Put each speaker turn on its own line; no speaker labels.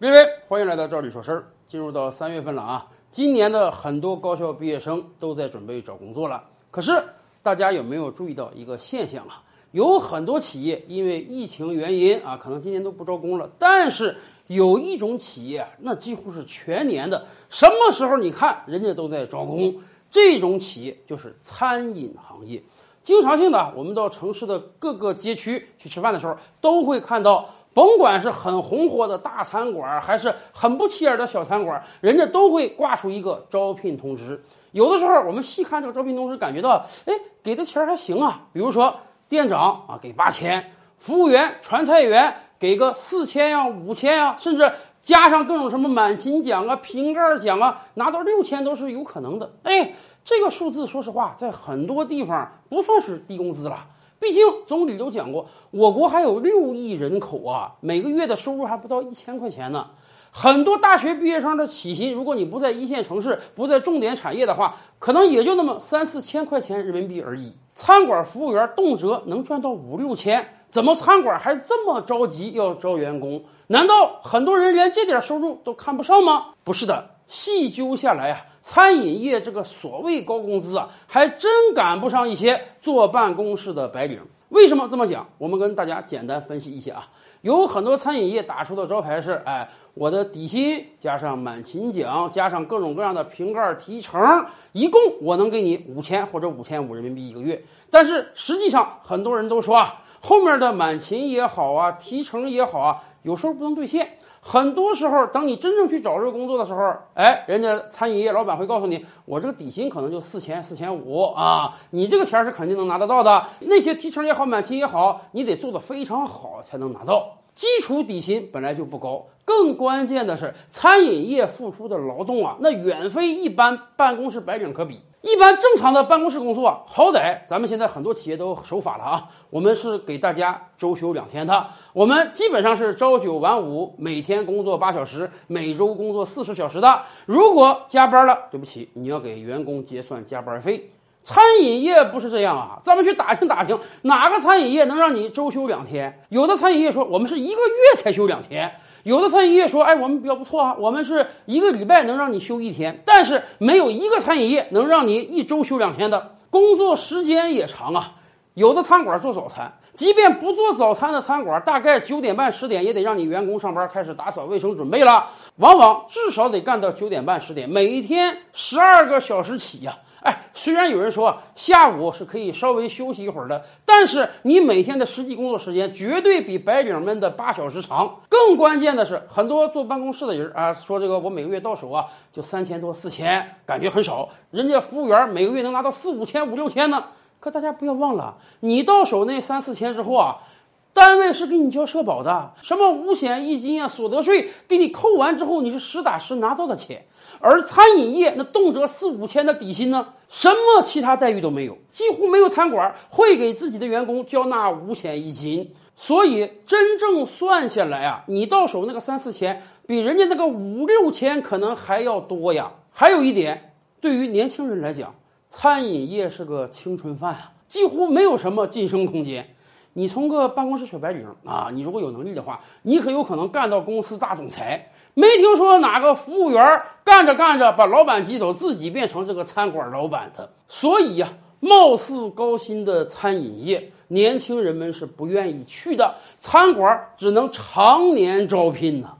各位，欢迎来到这里说事儿。进入到三月份了啊，今年的很多高校毕业生都在准备找工作了。可是大家有没有注意到一个现象啊？有很多企业因为疫情原因啊，可能今年都不招工了。但是有一种企业，那几乎是全年的，什么时候你看人家都在招工。这种企业就是餐饮行业。经常性的，我们到城市的各个街区去吃饭的时候，都会看到。甭管是很红火的大餐馆，还是很不起眼的小餐馆，人家都会挂出一个招聘通知。有的时候，我们细看这个招聘通知，感觉到，哎，给的钱还行啊。比如说，店长啊给八千，服务员、传菜员给个四千呀、五千呀，甚至加上各种什么满勤奖啊、瓶盖奖啊，拿到六千都是有可能的。哎，这个数字，说实话，在很多地方不算是低工资了。毕竟总理都讲过，我国还有六亿人口啊，每个月的收入还不到一千块钱呢。很多大学毕业生的起薪，如果你不在一线城市，不在重点产业的话，可能也就那么三四千块钱人民币而已。餐馆服务员动辄能赚到五六千，怎么餐馆还这么着急要招员工？难道很多人连这点收入都看不上吗？不是的。细究下来啊，餐饮业这个所谓高工资啊，还真赶不上一些坐办公室的白领。为什么这么讲？我们跟大家简单分析一下啊。有很多餐饮业打出的招牌是：哎，我的底薪加上满勤奖，加上各种各样的瓶盖提成，一共我能给你五千或者五千五人民币一个月。但是实际上，很多人都说啊，后面的满勤也好啊，提成也好啊，有时候不能兑现。很多时候，等你真正去找这个工作的时候，哎，人家餐饮业老板会告诉你，我这个底薪可能就四千、四千五啊，你这个钱是肯定能拿得到的。那些提成也好，满勤也好，你得做得非常好才能拿到。基础底薪本来就不高，更关键的是，餐饮业付出的劳动啊，那远非一般办公室白领可比。一般正常的办公室工作，好歹咱们现在很多企业都守法了啊。我们是给大家周休两天的，我们基本上是朝九晚五，每天工作八小时，每周工作四十小时的。如果加班了，对不起，你要给员工结算加班费。餐饮业不是这样啊，咱们去打听打听，哪个餐饮业能让你周休两天？有的餐饮业说，我们是一个月才休两天。有的餐饮业说：“哎，我们比较不错啊，我们是一个礼拜能让你休一天，但是没有一个餐饮业能让你一周休两天的。工作时间也长啊。有的餐馆做早餐，即便不做早餐的餐馆，大概九点半十点也得让你员工上班开始打扫卫生准备了，往往至少得干到九点半十点，每天十二个小时起呀。”哎，虽然有人说下午是可以稍微休息一会儿的，但是你每天的实际工作时间绝对比白领们的八小时长。更关键的是，很多坐办公室的人啊，说这个我每个月到手啊就三千多四千，感觉很少。人家服务员每个月能拿到四五千五六千呢。可大家不要忘了，你到手那三四千之后啊。单位是给你交社保的，什么五险一金啊，所得税给你扣完之后，你是实打实拿到的钱。而餐饮业那动辄四五千的底薪呢，什么其他待遇都没有，几乎没有餐馆会给自己的员工交纳五险一金。所以真正算下来啊，你到手那个三四千，比人家那个五六千可能还要多呀。还有一点，对于年轻人来讲，餐饮业是个青春饭啊，几乎没有什么晋升空间。你从个办公室小白领啊，你如果有能力的话，你可有可能干到公司大总裁。没听说哪个服务员干着干着把老板挤走，自己变成这个餐馆老板的。所以呀，貌似高薪的餐饮业，年轻人们是不愿意去的。餐馆只能常年招聘呢。